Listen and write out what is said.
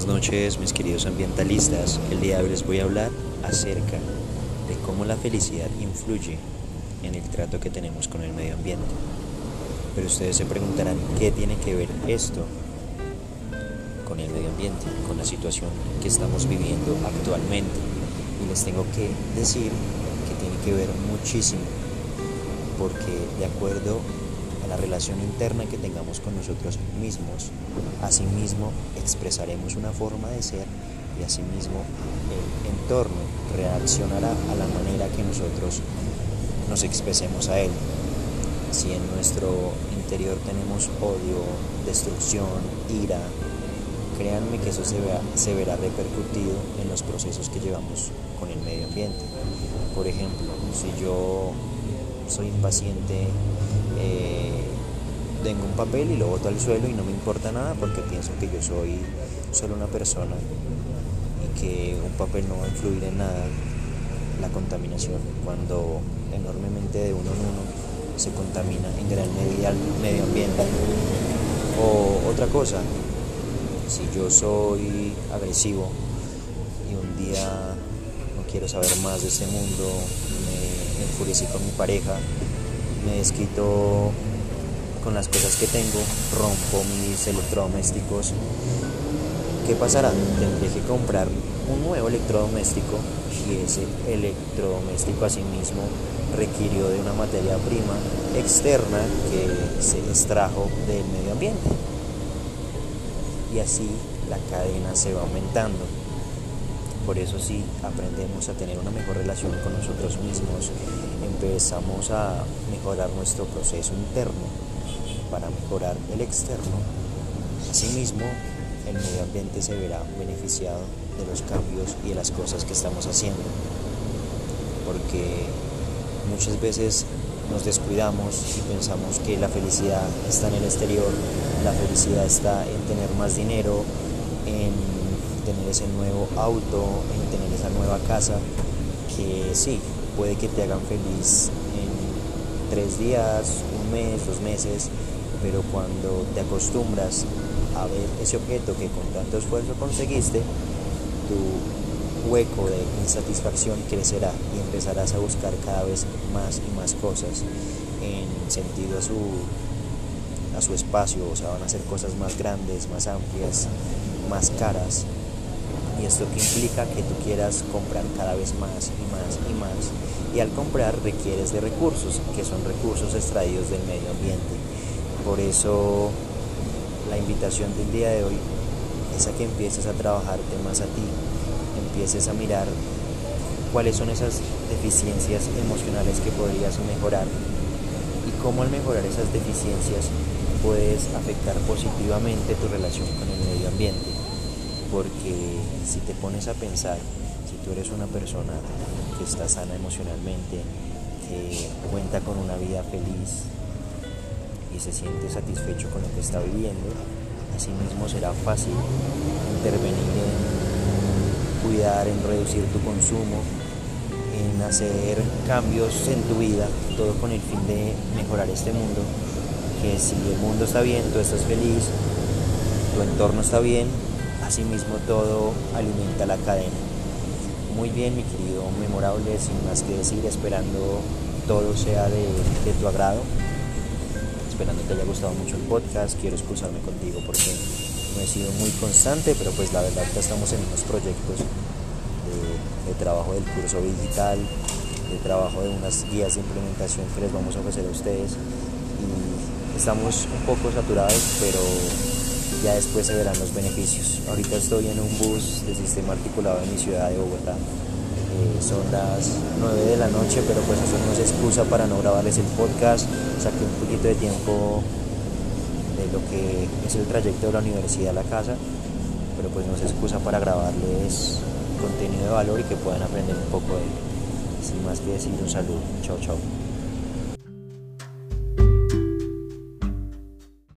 Buenas noches mis queridos ambientalistas. El día de hoy les voy a hablar acerca de cómo la felicidad influye en el trato que tenemos con el medio ambiente. Pero ustedes se preguntarán qué tiene que ver esto con el medio ambiente, con la situación que estamos viviendo actualmente. Y les tengo que decir que tiene que ver muchísimo, porque de acuerdo la relación interna que tengamos con nosotros mismos, asimismo expresaremos una forma de ser y asimismo el entorno reaccionará a la manera que nosotros nos expresemos a él. Si en nuestro interior tenemos odio, destrucción, ira, créanme que eso se, se verá repercutido en los procesos que llevamos con el medio ambiente. Por ejemplo, si yo soy impaciente, eh, tengo un papel y lo boto al suelo y no me importa nada porque pienso que yo soy solo una persona y que un papel no va a influir en nada la contaminación cuando enormemente de uno en uno se contamina en gran medida el medio ambiente. O otra cosa, si yo soy agresivo y un día no quiero saber más de este mundo, enfurecí con mi pareja, me desquito con las cosas que tengo, rompo mis electrodomésticos. ¿Qué pasará? Tendré que comprar un nuevo electrodoméstico y ese electrodoméstico asimismo requirió de una materia prima externa que se extrajo del medio ambiente. Y así la cadena se va aumentando. Por eso si aprendemos a tener una mejor relación con nosotros mismos, empezamos a mejorar nuestro proceso interno para mejorar el externo. Asimismo, el medio ambiente se verá beneficiado de los cambios y de las cosas que estamos haciendo. Porque muchas veces nos descuidamos y pensamos que la felicidad está en el exterior, la felicidad está en tener más dinero, en tener ese nuevo auto, en tener esa nueva casa, que sí, puede que te hagan feliz en tres días, un mes, dos meses, pero cuando te acostumbras a ver ese objeto que con tanto esfuerzo conseguiste, tu hueco de insatisfacción crecerá y empezarás a buscar cada vez más y más cosas en sentido a su, a su espacio, o sea, van a ser cosas más grandes, más amplias, más caras. Y esto que implica que tú quieras comprar cada vez más y más y más. Y al comprar requieres de recursos, que son recursos extraídos del medio ambiente por eso la invitación del día de hoy es a que empieces a trabajarte más a ti, empieces a mirar cuáles son esas deficiencias emocionales que podrías mejorar y cómo al mejorar esas deficiencias puedes afectar positivamente tu relación con el medio ambiente. Porque si te pones a pensar, si tú eres una persona que está sana emocionalmente, que cuenta con una vida feliz, y se siente satisfecho con lo que está viviendo, asimismo será fácil intervenir en cuidar, en reducir tu consumo, en hacer cambios en tu vida, todo con el fin de mejorar este mundo, que si el mundo está bien, tú estás feliz, tu entorno está bien, asimismo todo alimenta la cadena. Muy bien, mi querido memorable, sin más que decir, esperando todo sea de, de tu agrado esperando te haya gustado mucho el podcast. Quiero excusarme contigo porque no he sido muy constante, pero pues la verdad que estamos en unos proyectos de, trabajo del curso digital, de trabajo de unas guías de implementación que les vamos a ofrecer a ustedes. Y estamos un poco saturados, pero ya después se verán los beneficios. Ahorita estoy en un bus de sistema articulado en mi ciudad de Bogotá eh, son las 9 de la noche, pero pues eso no es excusa para no grabarles el podcast. Saqué un poquito de tiempo de lo que es el trayecto de la universidad a la casa, pero pues no es excusa para grabarles contenido de valor y que puedan aprender un poco de él. Sin más que decir, un saludo. Chao, chao.